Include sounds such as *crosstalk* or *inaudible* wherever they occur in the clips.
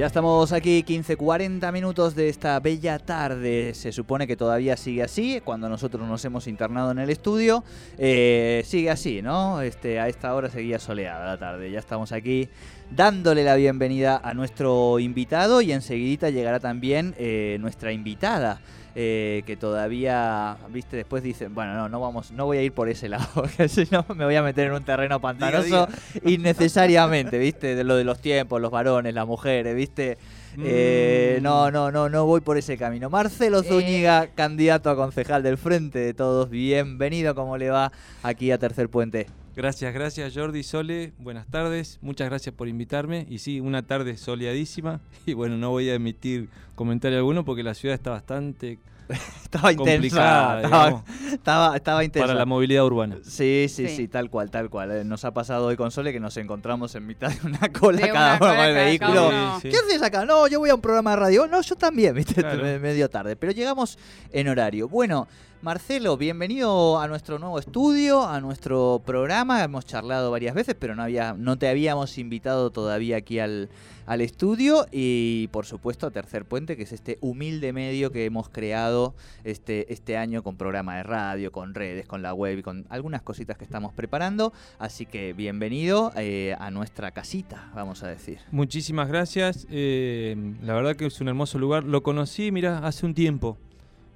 Ya estamos aquí 15-40 minutos de esta bella tarde. Se supone que todavía sigue así. Cuando nosotros nos hemos internado en el estudio, eh, sigue así, ¿no? Este, a esta hora seguía soleada la tarde. Ya estamos aquí dándole la bienvenida a nuestro invitado y enseguida llegará también eh, nuestra invitada. Eh, que todavía, viste, después dicen, bueno, no, no vamos, no voy a ir por ese lado, *laughs* porque si no me voy a meter en un terreno pantanoso innecesariamente, viste, de lo de los tiempos, los varones, las mujeres, viste. Eh, Mm. no, no, no, no voy por ese camino. Marcelo Zúñiga, candidato a concejal del Frente de Todos, bienvenido, ¿cómo le va aquí a Tercer Puente? Gracias, gracias Jordi, Sole, buenas tardes, muchas gracias por invitarme. Y sí, una tarde soleadísima. *laughs* Y bueno, no voy a emitir comentario alguno porque la ciudad está bastante *laughs* Estaba intensa, *laughs* estaba, estaba, estaba intensa. para la movilidad urbana. Sí, sí, sí, Sí. tal cual, tal cual. Eh, Nos ha pasado hoy con Sole que nos encontramos en mitad de una *laughs* cola De cada uno con el vehículo. Sí, ¿Qué haces acá? No, yo voy a un programa de radio. No, yo también, viste, Claro. Medio tarde. Pero llegamos en horario. Bueno, Marcelo, bienvenido a nuestro nuevo estudio, a nuestro programa. Hemos charlado varias veces, pero no había, no te habíamos invitado todavía aquí al, al estudio. Y por supuesto a Tercer Puente, que es este humilde medio que hemos creado este, este año con programa de radio, con redes, con la web y con algunas cositas que estamos preparando. Así que bienvenido eh, a nuestra casita, vamos a decir. Muchísimas gracias. eh, la verdad que es un hermoso lugar. Lo conocí, mira, hace un tiempo.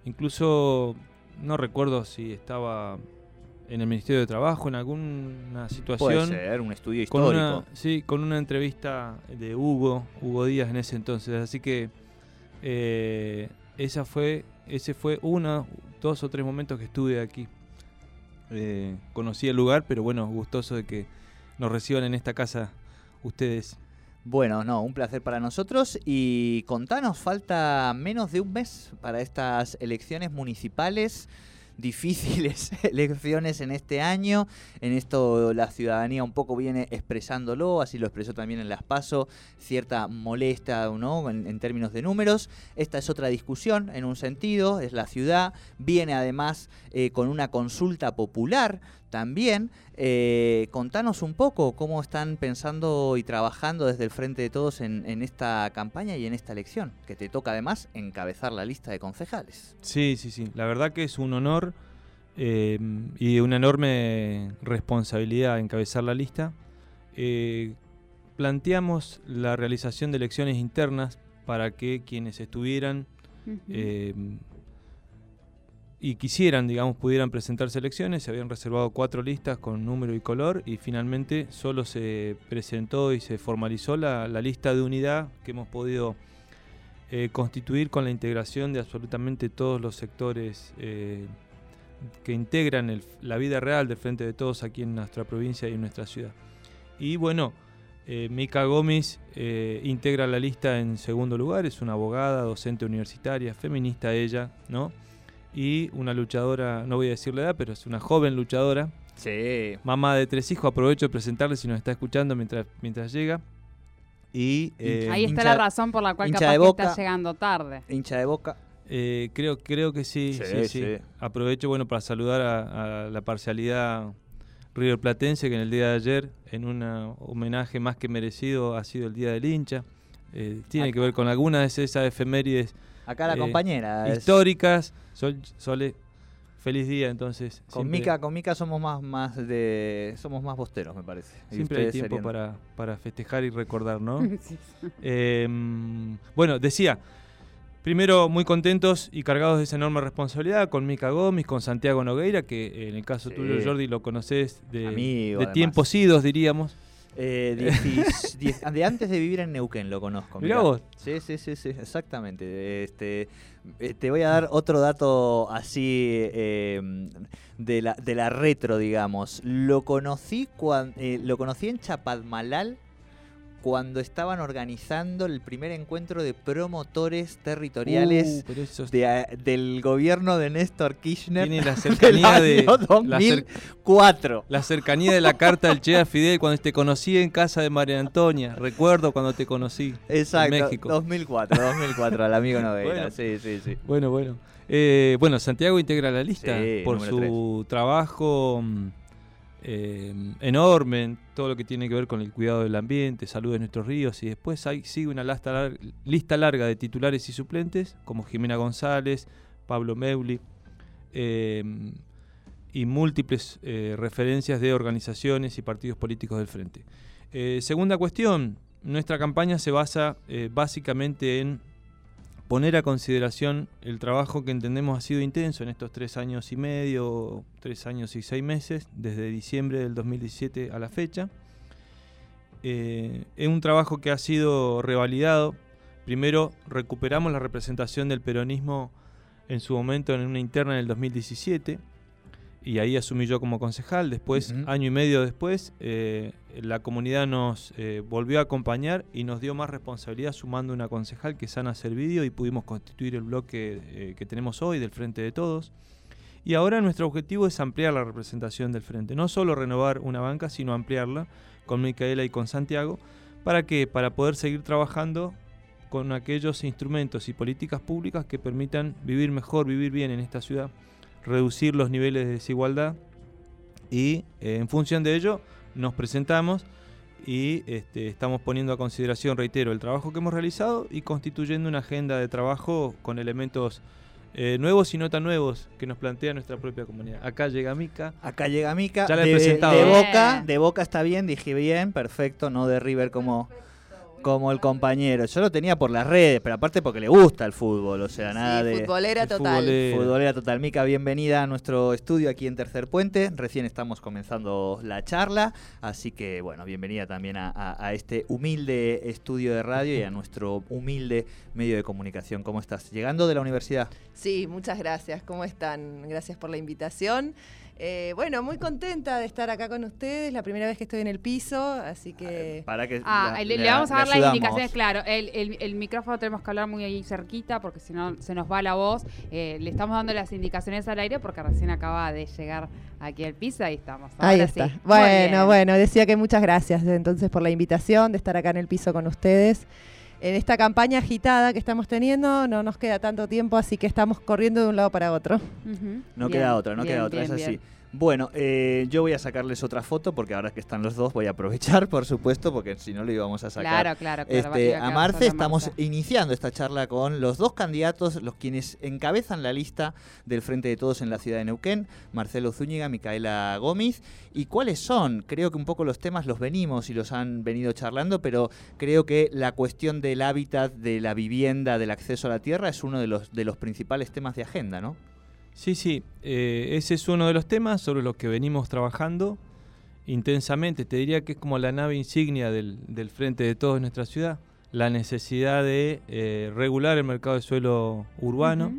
Incluso no recuerdo si estaba en el Ministerio de Trabajo, en alguna situación. Puede ser, un estudio Con histórico. una, sí, con una entrevista de Hugo, Hugo Díaz en ese entonces. Así que eh, esa fue, ese fue uno, dos o tres momentos que estuve aquí. Eh, conocí el lugar, pero bueno, gustoso de que nos reciban en esta casa ustedes. Bueno, no, un placer para nosotros. Y contanos, falta menos de un mes para estas elecciones municipales, *laughs* difíciles *laughs* elecciones en este año. En esto la ciudadanía un poco viene expresándolo, así lo expresó también en las PASO, cierta molesta ¿no? en, términos de números. Esta es otra discusión en un sentido, es la ciudad, viene además eh, con una consulta popular también. Eh, contanos un poco cómo están pensando y trabajando desde el Frente de Todos en, en esta campaña y en esta elección, que te toca además encabezar la lista de concejales. Sí, sí, sí. La verdad que es un honor eh, y una enorme responsabilidad encabezar la lista. Eh, planteamos la realización de elecciones internas para que quienes estuvieran eh, y quisieran, digamos, pudieran presentarse elecciones. Se habían reservado cuatro listas con número y color y finalmente solo se presentó y se formalizó la, la lista de unidad que hemos podido eh, constituir con la integración de absolutamente todos los sectores eh, que integran el- la vida real del Frente de Todos aquí en nuestra provincia y en nuestra ciudad. Y bueno, eh, Mica Gómez eh, integra la lista en segundo lugar, es una abogada, docente universitaria, feminista ella, ¿no? Y una luchadora, no voy a decir la edad, pero es una joven luchadora, Sí. mamá de tres hijos, aprovecho de presentarle si nos está escuchando mientras, mientras llega. Y, eh, Ahí está la razón por la cual capaz que está llegando tarde. Hincha de boca. Eh, creo, creo que sí, sí, sí, Aprovecho bueno para saludar a, la parcialidad River Platense que en el día de ayer, en un homenaje más que merecido, ha sido el Día del Hincha. Eh, tiene que ver con algunas de esas efemérides. Acá la compañera. Históricas. Sole, feliz día entonces. Con Mica, con Mica somos más, más de, somos más bosteros, me parece. Siempre hay tiempo para, para, festejar y recordar, ¿no? *laughs* Em, bueno, decía, primero muy contentos y cargados de esa enorme responsabilidad con Mica Gómez, con Santiago Nogueira, que en el caso tuyo, Jordi, lo conoces de, de tiempos idos, diríamos. Eh, *laughs* de antes de vivir en Neuquén lo conozco. Mirá, vos. Sí, sí, sí, sí, exactamente. Este, eh, te voy a dar otro dato así em, de, la, de la retro, digamos. Lo conocí, cuando, eh, lo conocí en Chapadmalal cuando estaban organizando el primer encuentro de promotores territoriales uh, del gobierno de Néstor Kirchner. Tiene la cercanía de 2004. La, cercanía de la carta del Che a Fidel cuando te conocí en casa de María Antonia. Recuerdo cuando te conocí Exacto, en México. 2004, 2004, al amigo Noveira. sí, sí, sí. Bueno, bueno. Eh, bueno, Santiago integra la lista por su trabajo mm, eh, enorme en todo lo que tiene que ver con el cuidado del ambiente, salud de nuestros ríos y después hay, sigue una lista larga, de titulares y suplentes como Jimena González, Pablo Meuli eh, y múltiples eh, referencias de organizaciones y partidos políticos del frente. segunda cuestión, nuestra campaña se basa básicamente en poner a consideración el trabajo que entendemos ha sido intenso en estos tres años y medio, tres años y seis meses, desde diciembre del 2017 a la fecha. Eh, es un trabajo que ha sido revalidado. Primero recuperamos la representación del peronismo en su momento en una interna en el 2017 y ahí asumí yo como concejal. Después, año y medio después, eh, la comunidad nos eh, volvió a acompañar y nos dio más responsabilidad sumando una concejal que es Ana Servidio y pudimos constituir el bloque eh, que tenemos hoy del Frente de Todos. Y ahora nuestro objetivo es ampliar la representación del Frente, no solo renovar una banca, sino ampliarla con Micaela y con Santiago. ¿Para qué? Para poder seguir trabajando con aquellos instrumentos y políticas públicas que permitan vivir mejor, vivir bien en esta ciudad reducir los niveles de desigualdad y eh, en función de ello nos presentamos y este, estamos poniendo a consideración, reitero, el trabajo que hemos realizado y constituyendo una agenda de trabajo con elementos eh, nuevos y no tan nuevos que nos plantea nuestra propia comunidad. Acá llega Mica. Acá llega Mica. Ya la he de, presentado. De Boca, de Boca está bien, dije bien, perfecto, no de River como como el compañero. Yo lo tenía por las redes, pero aparte porque le gusta el fútbol, o sea, nada de... Futbolera total. Futbolera. total. Mica, bienvenida a nuestro estudio aquí en Tercer Puente. Recién estamos comenzando la charla, así que bueno, bienvenida también a, este humilde estudio de radio y a nuestro humilde medio de comunicación. ¿Cómo estás? ¿Llegando de la universidad? Sí, muchas gracias. ¿Cómo están? Gracias por la invitación. Eh, bueno, muy contenta de estar acá con ustedes, la primera vez que estoy en el piso, así que... Para que ah, le, vamos a dar las indicaciones, claro, el, micrófono tenemos que hablar muy ahí cerquita porque si no se nos va la voz. Eh, le estamos dando las indicaciones al aire porque recién acaba de llegar aquí al piso, ahí estamos. ahí está. Bueno, bueno, decía que muchas gracias entonces por la invitación de estar acá en el piso con ustedes en esta campaña agitada que estamos teniendo no nos queda tanto tiempo, así que estamos corriendo de un lado para otro. No queda otra, no queda otra, es así. Bueno, eh, yo voy a sacarles otra foto porque ahora que están los dos voy a aprovechar, *laughs* por supuesto, porque si no lo íbamos a sacar. Claro, claro, Este, a Marce estamos iniciando esta charla con los dos candidatos, los quienes encabezan la lista del Frente de Todos en la ciudad de Neuquén, Marcelo Zúñiga, Micaela Gómez. ¿Y cuáles son? Creo que un poco los temas los venimos y los han venido charlando, pero creo que la cuestión del hábitat, de la vivienda, del acceso a la tierra es uno de los, de los principales temas de agenda, ¿no? Sí, sí, eh, ese es uno de los temas sobre los que venimos trabajando intensamente. Te diría que es como la nave insignia del, frente de todos en nuestra ciudad, la necesidad de eh, regular el mercado de suelo urbano,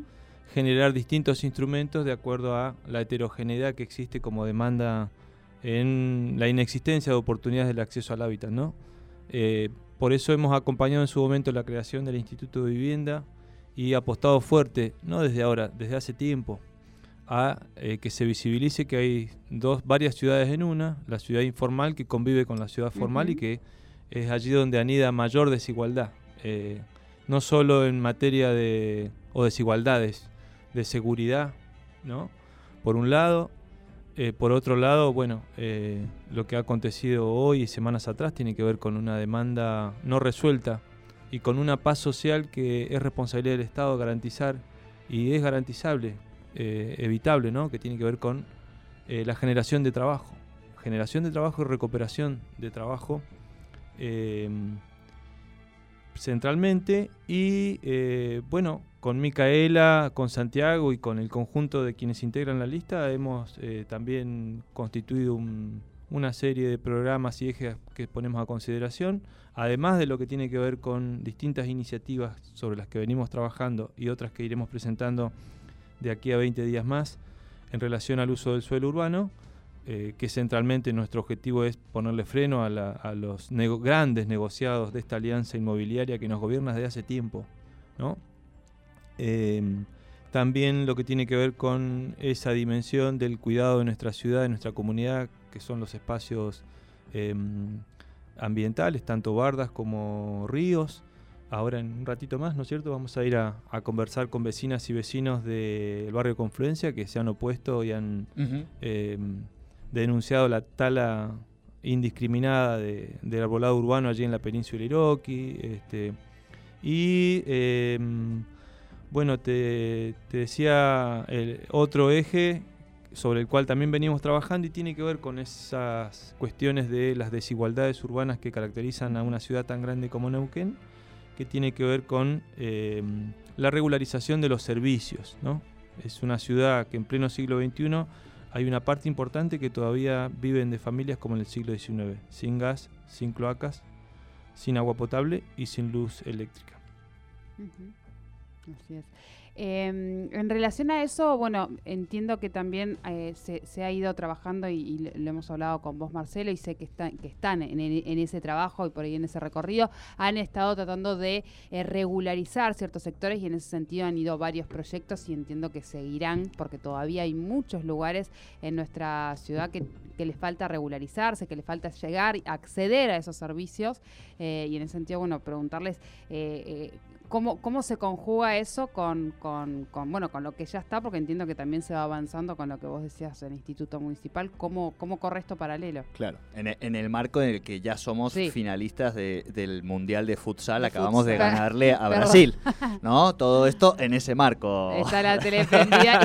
generar distintos instrumentos de acuerdo a la heterogeneidad que existe como demanda en la inexistencia de oportunidades del acceso al hábitat. ¿no? Eh, por eso hemos acompañado en su momento la creación del Instituto de Vivienda, y apostado fuerte, no desde ahora, desde hace tiempo, a eh, que se visibilice que hay dos, varias ciudades en una, la ciudad informal que convive con la ciudad formal y que es allí donde anida mayor desigualdad, eh, no solo en materia de o desigualdades de seguridad, ¿no? Por un lado, eh, por otro lado, bueno, lo que ha acontecido hoy y semanas atrás tiene que ver con una demanda no resuelta y con una paz social que es responsabilidad del Estado garantizar y es garantizable, evitable, ¿no? Que tiene que ver con la generación de trabajo generación de trabajo y recuperación de trabajo eh, centralmente y eh, bueno, con Micaela, con Santiago y con el conjunto de quienes integran la lista hemos eh, también constituido una serie de programas y ejes que ponemos a consideración, además de lo que tiene que ver con distintas iniciativas sobre las que venimos trabajando y otras que iremos presentando de aquí a 20 días más en relación al uso del suelo urbano. Eh, que centralmente nuestro objetivo es ponerle freno a, los grandes negociados de esta alianza inmobiliaria que nos gobierna desde hace tiempo. Em, también lo que tiene que ver con esa dimensión del cuidado de nuestra ciudad, de nuestra comunidad, que son los espacios em, ambientales, tanto bardas como ríos. Ahora en un ratito más, ¿no es cierto? Vamos a ir a, conversar con vecinas y vecinos del barrio Confluencia que se han opuesto y han denunciado la tala indiscriminada de, del arbolado urbano allí en la península Iroqui. Este, y em, bueno, te, decía el otro eje sobre el cual también venimos trabajando y tiene que ver con esas cuestiones de las desigualdades urbanas que caracterizan a una ciudad tan grande como Neuquén, que tiene que ver con em, la regularización de los servicios. ¿no? Es una ciudad que en pleno siglo XXI hay una parte importante que todavía viven de familias como en el siglo XIX, sin gas, sin cloacas, sin agua potable y sin luz eléctrica. Es. Em, en relación a eso, bueno, entiendo que también eh, se, ha ido trabajando y, lo hemos hablado con vos, Marcelo, y sé que, están que están en, ese trabajo y por ahí en ese recorrido, han estado tratando de eh, regularizar ciertos sectores y en ese sentido han ido varios proyectos y entiendo que seguirán porque todavía hay muchos lugares en nuestra ciudad que, les falta regularizarse, que les falta llegar, acceder a esos servicios. Eh, y en ese sentido, bueno, preguntarles ¿Cómo, ¿Cómo se conjuga eso con, con, bueno, con lo que ya está? Porque entiendo que también se va avanzando con lo que vos decías en el Instituto Municipal. ¿Cómo, cómo corre esto paralelo? Claro, en, en el marco en el que ya somos finalistas del Mundial de Futsal, acabamos de ganarle a *laughs* Brasil, *laughs* ¿no? Todo esto en ese marco. Está la tele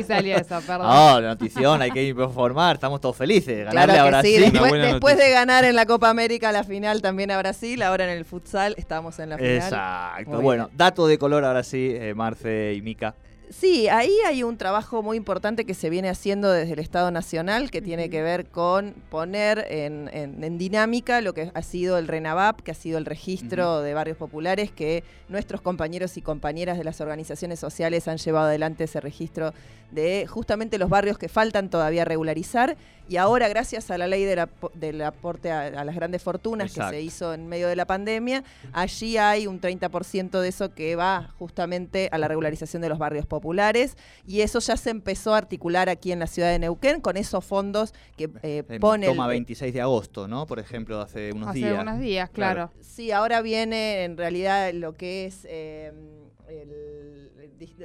y salió eso, perdón. No, la notición, hay que informar, estamos todos felices. Ganarle a Brasil. Sí. Después, después de ganar en la Copa América la final también a Brasil, ahora en el futsal estamos en la final. Exacto, bueno, dato de color ahora sí, eh, Marce y Mica. Sí, ahí hay un trabajo muy importante que se viene haciendo desde el Estado Nacional que tiene que ver con poner en, dinámica lo que ha sido el RENAVAP, que ha sido el registro de barrios populares, que nuestros compañeros y compañeras de las organizaciones sociales han llevado adelante ese registro de justamente los barrios que faltan todavía regularizar. Y ahora gracias a la ley del aporte a, las grandes fortunas que se hizo en medio de la pandemia, allí hay un 30% de eso que va justamente a la regularización de los barrios populares y eso ya se empezó a articular aquí en la ciudad de Neuquén con esos fondos que eh, pone... Toma 26 de agosto, ¿no? Por ejemplo, hace unos días. Hace unos días, claro. Sí, ahora viene en realidad lo que es... Eh,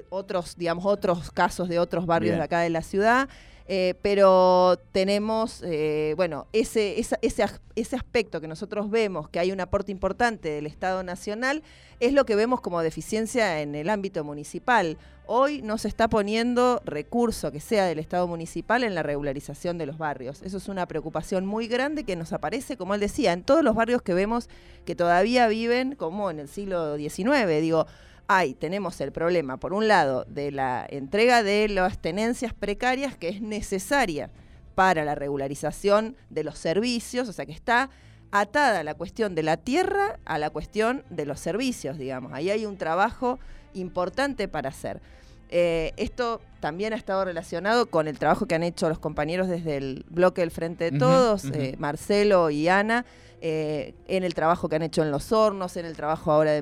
otros, digamos, otros casos de otros barrios de acá de la ciudad. Eh, pero tenemos, eh, bueno, ese, ese, ese, aspecto que nosotros vemos que hay un aporte importante del Estado Nacional, es lo que vemos como deficiencia en el ámbito municipal. Hoy no se está poniendo recurso que sea del Estado municipal en la regularización de los barrios. Eso es una preocupación muy grande que nos aparece, como él decía, en todos los barrios que vemos que todavía viven como en el siglo XIX. Digo, hay, tenemos el problema, por un lado, de la entrega de las tenencias precarias que es necesaria para la regularización de los servicios, o sea que está atada la cuestión de la tierra a la cuestión de los servicios, digamos. Ahí hay un trabajo importante para hacer. Eh, esto también ha estado relacionado con el trabajo que han hecho los compañeros desde el bloque del Frente de Todos, eh, Marcelo y Ana, eh, en el trabajo que han hecho en los hornos, en el trabajo ahora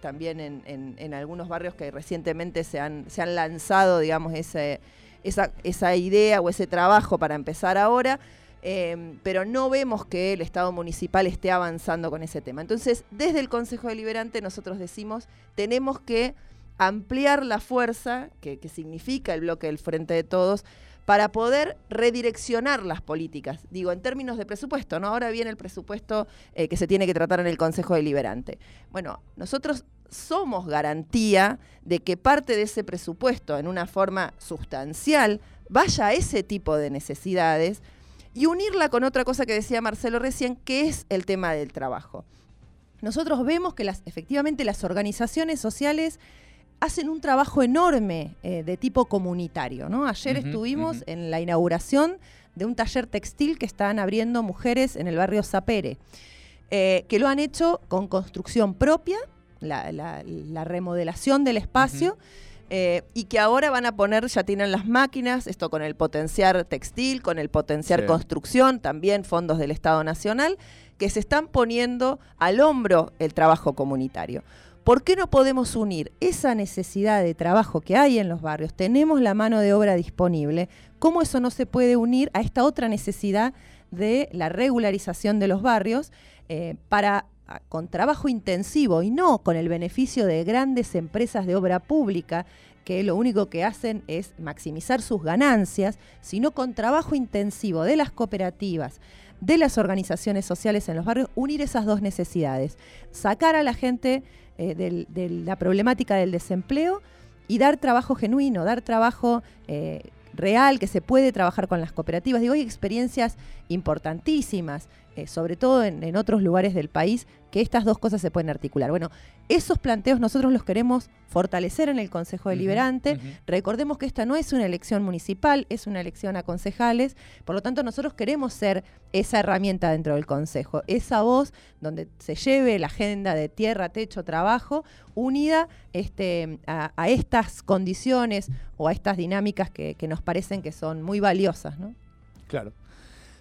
también en, algunos barrios que recientemente se han, se han lanzado, digamos, esa, esa idea o ese trabajo para empezar ahora. Em, pero no vemos que el Estado municipal esté avanzando con ese tema. Entonces, desde el Consejo Deliberante nosotros decimos, tenemos que ampliar la fuerza, que, significa el bloque del Frente de Todos, para poder redireccionar las políticas. Digo, en términos de presupuesto, ¿no? Ahora viene el presupuesto eh, que se tiene que tratar en el Consejo Deliberante. Bueno, nosotros somos garantía de que parte de ese presupuesto, en una forma sustancial, vaya a ese tipo de necesidades y unirla con otra cosa que decía Marcelo recién, que es el tema del trabajo. Nosotros vemos que las, efectivamente las organizaciones sociales hacen un trabajo enorme eh, de tipo comunitario. ¿no? Ayer estuvimos en la inauguración de un taller textil que están abriendo mujeres en el barrio Zapere, eh, que lo han hecho con construcción propia, la, remodelación del espacio. Eh, y que ahora van a poner, ya tienen las máquinas, esto con el potenciar textil, con el potenciar construcción, también fondos del Estado Nacional, que se están poniendo al hombro el trabajo comunitario. ¿Por qué no podemos unir esa necesidad de trabajo que hay en los barrios? Tenemos la mano de obra disponible. ¿Cómo eso no se puede unir a esta otra necesidad de la regularización de los barrios eh, para con trabajo intensivo y no con el beneficio de grandes empresas de obra pública que lo único que hacen es maximizar sus ganancias, sino con trabajo intensivo de las cooperativas, de las organizaciones sociales en los barrios, unir esas dos necesidades, sacar a la gente eh, de la problemática del desempleo y dar trabajo genuino, dar trabajo eh, real, que se puede trabajar con las cooperativas. Digo, hay experiencias importantísimas, eh, sobre todo en, otros lugares del país, que estas dos cosas se pueden articular. Bueno, esos planteos nosotros los queremos fortalecer en el Consejo Deliberante. Recordemos que esta no es una elección municipal, es una elección a concejales, por lo tanto nosotros queremos ser esa herramienta dentro del Consejo, esa voz donde se lleve la agenda de tierra, techo, trabajo, unida este, a, estas condiciones o a estas dinámicas que, que nos parecen que son muy valiosas. ¿no? Claro.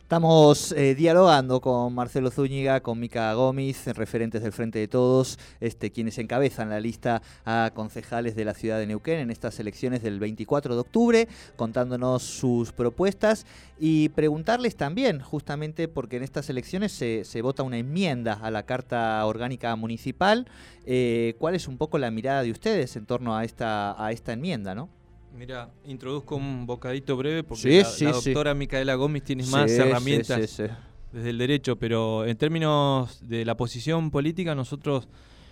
Estamos eh, dialogando con Marcelo Zúñiga, con Mica Gómez, referentes del Frente de Todos, este, quienes encabezan la lista a concejales de la ciudad de Neuquén en estas elecciones del 24 de octubre, contándonos sus propuestas y preguntarles también, justamente porque en estas elecciones se, vota una enmienda a la Carta Orgánica Municipal, eh, ¿cuál es un poco la mirada de ustedes en torno a esta, a esta enmienda, no? Mira, introduzco un bocadito breve porque la, doctora Micaela Gómez tiene más herramientas desde el derecho, pero en términos de la posición política, nosotros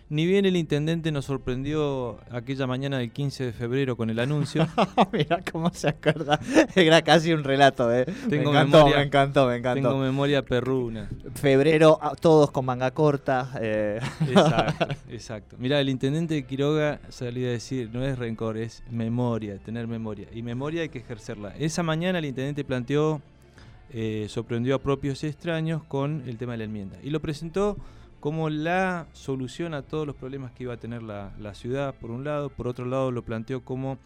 ni bien el intendente nos sorprendió aquella mañana del 15 de febrero con el anuncio. *laughs* Mira cómo se acuerda. Era casi un relato, ¿eh? Tengo me encantó, memoria, me encantó, me encantó. Tengo memoria perruna. Febrero, todos con manga corta. Eh. Exacto, *laughs* exacto. Mira, el intendente de Quiroga salía a decir, no es rencor, es memoria, tener memoria. Y memoria hay que ejercerla. Esa mañana el intendente planteó, eh, sorprendió a propios y extraños con el tema de la enmienda. Y lo presentó como la solución a todos los problemas que iba a tener la, ciudad, por un lado, por otro lado lo planteó como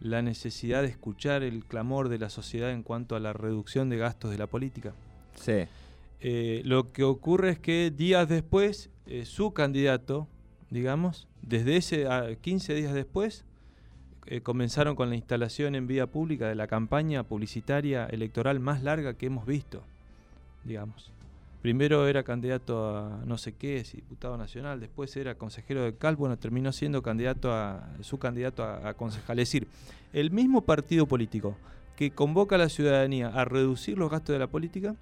la necesidad de escuchar el clamor de la sociedad en cuanto a la reducción de gastos de la política. Sí. Eh, lo que ocurre es que días después, eh, su candidato, digamos, desde ese 15 días después, eh, comenzaron con la instalación en vía pública de la campaña publicitaria electoral más larga que hemos visto, digamos. Primero era candidato a no sé qué, diputado nacional, después era consejero de CAL, bueno, terminó siendo candidato a su candidato a, concejal. Es decir, el mismo partido político que convoca a la ciudadanía a reducir los gastos de la política,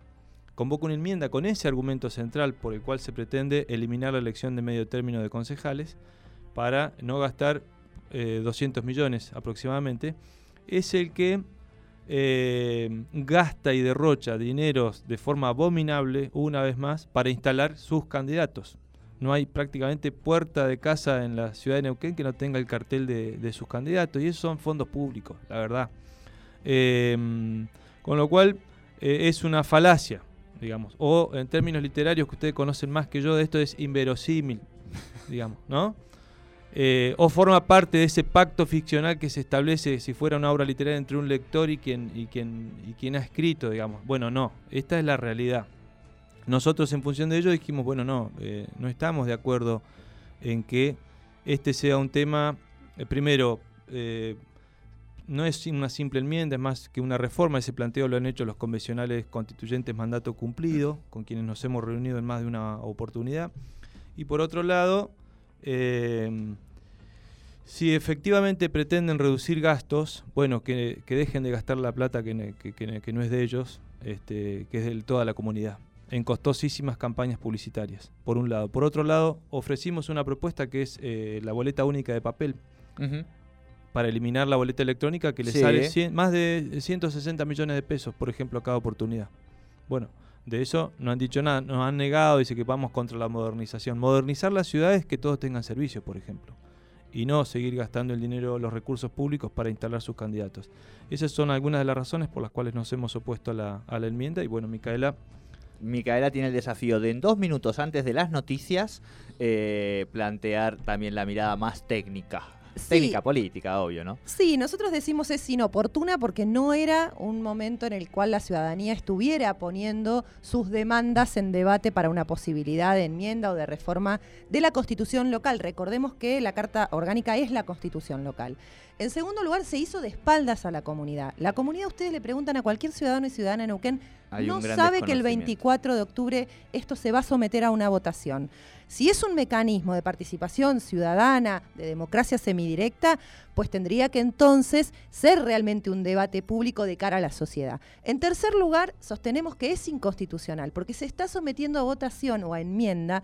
convoca una enmienda con ese argumento central por el cual se pretende eliminar la elección de medio término de concejales para no gastar 200 eh, millones aproximadamente, es el que eh, gasta y derrocha dineros de forma abominable, una vez más, para instalar sus candidatos. No hay prácticamente puerta de casa en la ciudad de Neuquén que no tenga el cartel de, sus candidatos, y esos son fondos públicos, la verdad. Em, con lo cual eh, es una falacia, digamos. O en términos literarios que ustedes conocen más que yo de esto es inverosímil, digamos, ¿no? Eh, o forma parte de ese pacto ficcional que se establece si fuera una obra literaria entre un lector y quien, y quien, y quien ha escrito, digamos. Bueno, no, esta es la realidad. Nosotros en función de ello dijimos, bueno, no, eh, no estamos de acuerdo en que este sea un tema, eh, primero, no es una simple enmienda, es más que una reforma. Ese planteo lo han hecho los convencionales constituyentes mandato cumplido, con quienes nos hemos reunido en más de una oportunidad. Y por otro lado, eh, si efectivamente pretenden reducir gastos, bueno, que, dejen de gastar la plata que, no es de ellos, este, que es de toda la comunidad, en costosísimas campañas publicitarias, por un lado. Por otro lado, ofrecimos una propuesta que es eh, la boleta única de papel para eliminar la boleta electrónica que le sale más de 160 millones de pesos, por ejemplo, a cada oportunidad. Bueno, de eso no han dicho nada, nos han negado, dice que vamos contra la modernización. Modernizar las ciudades que todos tengan servicios, por ejemplo, y no seguir gastando el dinero, los recursos públicos para instalar sus candidatos. Esas son algunas de las razones por las cuales nos hemos opuesto a la, a la enmienda y bueno, Micaela Micaela tiene el desafío de en dos minutos antes de las noticias eh, plantear también la mirada más técnica técnica política, obvio, ¿no? Sí, nosotros decimos es inoportuna porque no era un momento en el cual la ciudadanía estuviera poniendo sus demandas en debate para una posibilidad de enmienda o de reforma de la constitución local. Recordemos que la Carta Orgánica es la constitución local. En segundo lugar, se hizo de espaldas a la comunidad. La comunidad, ustedes le preguntan a cualquier ciudadano y ciudadana en Neuquén, no sabe que el 24 de octubre esto se va a someter a una votación. Si es un mecanismo de participación ciudadana, de democracia semidirecta, pues tendría que entonces ser realmente un debate público de cara a la sociedad. En tercer lugar, sostenemos que es inconstitucional, porque se está sometiendo a votación o a enmienda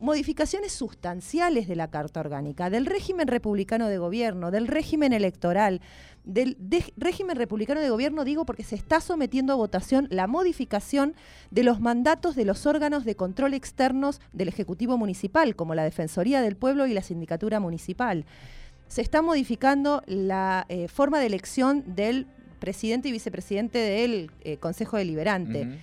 modificaciones sustanciales de la Carta Orgánica, del régimen republicano de gobierno, del régimen electoral, del régimen republicano de gobierno, digo, porque se está sometiendo a votación la modificación de los mandatos de los órganos de control externos del Ejecutivo Municipal, como la Defensoría del Pueblo y la Sindicatura Municipal. Se está modificando la eh, forma de elección del presidente y vicepresidente del eh, Consejo Deliberante.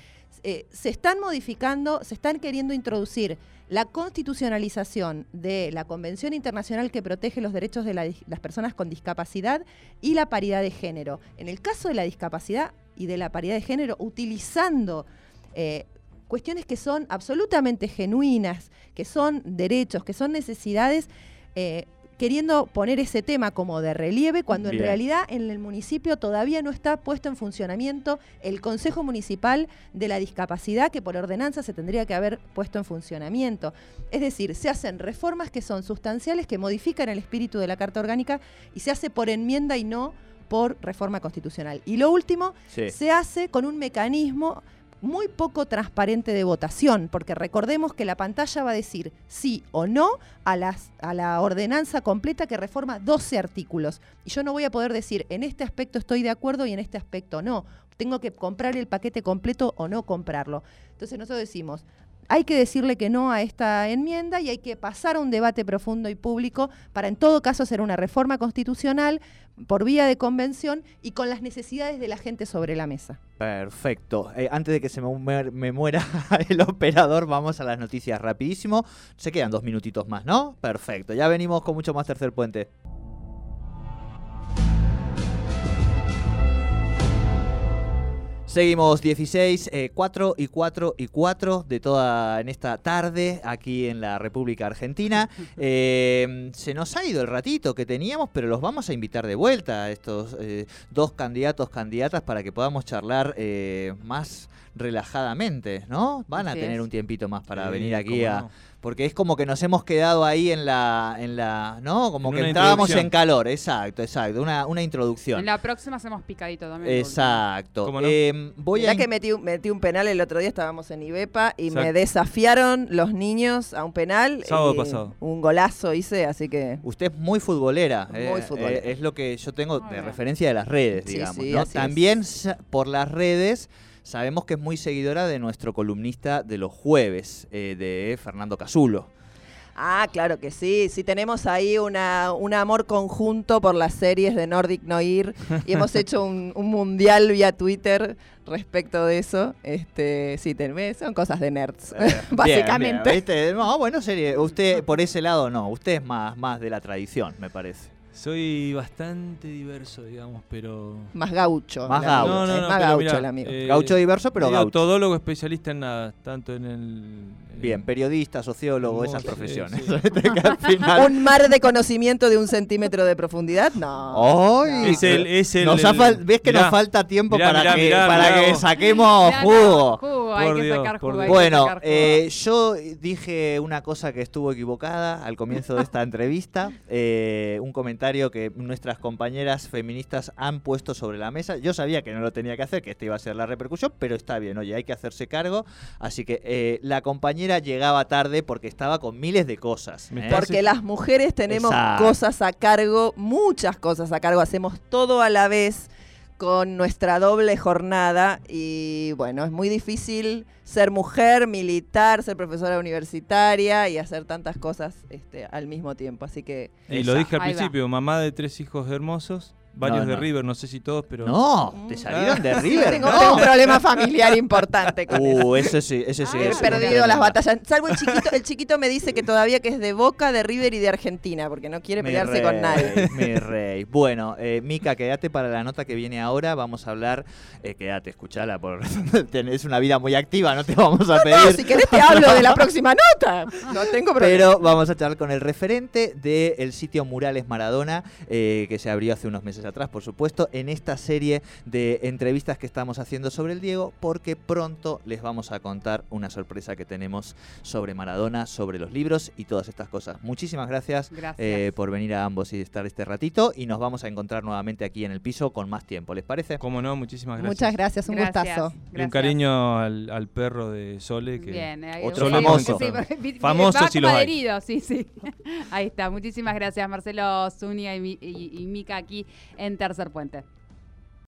Eh, se están modificando, se están queriendo introducir la constitucionalización de la Convención Internacional que protege los derechos de las personas con discapacidad y la paridad de género. En el caso de la discapacidad y de la paridad de género, utilizando eh, cuestiones que son absolutamente genuinas, que son derechos, que son necesidades, eh, queriendo poner ese tema como de relieve, cuando en realidad en el municipio todavía no está puesto en funcionamiento el Consejo Municipal de la Discapacidad, que por ordenanza se tendría que haber puesto en funcionamiento. Es decir, se hacen reformas que son sustanciales, que modifican el espíritu de la Carta Orgánica y se hace por enmienda y no por reforma constitucional. Y lo último, se hace con un mecanismo muy poco transparente de votación, porque recordemos que la pantalla va a decir sí o no a, las, a la ordenanza completa que reforma 12 artículos. Y yo no voy a poder decir en este aspecto estoy de acuerdo y en este aspecto no. Tengo que comprar el paquete completo o no comprarlo. Entonces nosotros decimos, hay que decirle que no a esta enmienda y hay que pasar a un debate profundo y público para en todo caso hacer una reforma constitucional por vía de convención y con las necesidades de la gente sobre la mesa. Perfecto. Eh, antes de que se me, me, muera *laughs* el operador, vamos a las noticias rapidísimo. Se quedan dos minutitos más, ¿no? Perfecto. Ya venimos con mucho más tercer puente. Seguimos 16, 4 eh, y 4 y 4 de toda en esta tarde aquí en la República Argentina. *laughs* Eh, se nos ha ido el ratito que teníamos, pero los vamos a invitar de vuelta a estos eh, dos candidatos, candidatas, para que podamos charlar más relajadamente, ¿no? Van a tener un tiempito más para venir aquí a porque es como que nos hemos quedado ahí en la, en la ¿no? Como que estábamos en calor, exacto, exacto, una, una introducción. En la próxima hacemos picadito también. Exacto. No? Eh, voy que metí, metí, un penal el otro día, estábamos en Ibepa y me desafiaron los niños a un penal. Sábado pasado. Un golazo hice, así que... Usted es muy futbolera. Muy eh, futbolera. Eh, es lo que yo tengo de referencia de las redes, digamos. ¿no? También por las redes sabemos que es muy seguidora de nuestro columnista de los jueves, eh, de Fernando Casulo. Ah, claro que sí. Sí, tenemos ahí una, un amor conjunto por las series de Nordic Noir y hemos *laughs* hecho un, mundial vía Twitter respecto de eso. Este, sí, son cosas de nerds, eh, *laughs* básicamente. No, bueno, serie. Usted por ese lado no, usted es más, más de la tradición, me parece. Soy bastante diverso, digamos, pero... Más gaucho. Más gaucho. No, no, no, más gaucho mirá, el amigo. eh, Gaucho diverso, pero gaucho. Todólogo especialista en nada, tanto en el... Bien, periodista, sociólogo, esas profesiones. sí. *laughs* Final- ¿Un mar de conocimiento de un centímetro de profundidad? No. ¡Ay! Es el- es el- Nos ha el- fal- ¿Ves que mirá, nos falta tiempo mirá, para, mirá, que, mirá, para mirá que saquemos jugo? jugo, hay que Dios, sacar jugo. hay Dios. que Bueno, sacar jugo. eh, yo dije una cosa que estuvo equivocada al comienzo de esta entrevista, eh, un comentario que nuestras compañeras feministas han puesto sobre la mesa. Yo sabía que no lo tenía que hacer, que esta iba a ser la repercusión, pero está bien, oye, hay que hacerse cargo. Así que eh, la compañera llegaba tarde porque estaba con miles de cosas. ¿eh? Porque las mujeres tenemos Exacto. cosas a cargo, muchas cosas a cargo, hacemos todo a la vez con nuestra doble jornada y bueno, es muy difícil ser mujer, militar, ser profesora universitaria y hacer tantas cosas este, al mismo tiempo. Así que Y lo dije al Ahí va. principio, mamá de tres hijos hermosos, varios No, de no. River, no sé si todos, pero... No, te salieron de River. tengo, no. tengo un problema familiar importante con eso. Uh, ese sí, ese sí. Ah, He ese perdido las batallas. Salvo el chiquito, el chiquito me dice que todavía que es de Boca, de River y de Argentina, porque no quiere Mi pelearse con nadie. Mi rey. Bueno, eh, Mica, quédate para la nota que viene ahora. Vamos a hablar. Eh, quédate, escuchala. Por... *laughs* Tenés una vida muy activa, no te vamos a pedir. No, si querés te hablo de la *laughs* próxima nota. No tengo problema. Pero vamos a charlar con el referente del sitio Murales Maradona, eh, que se abrió hace unos meses atrás, por supuesto, en esta serie de entrevistas que estamos haciendo sobre el Diego, porque pronto les vamos a contar una sorpresa que tenemos sobre Maradona, sobre los libros y todas estas cosas. Muchísimas gracias, Gracias. eh, por venir a ambos y estar este ratito, y nos vamos a encontrar nuevamente aquí en el piso con más tiempo, ¿les parece? Cómo no, muchísimas gracias. Muchas gracias, un Gracias, gustazo. Y un cariño al, al perro de Sole, que Bien, Otro famoso. sí, *laughs* como hay. adherido, sí, sí. *laughs* Ahí está. Muchísimas gracias, Marcelo Zúñiga y, Mi- y- y Mica aquí en Tercer Puente.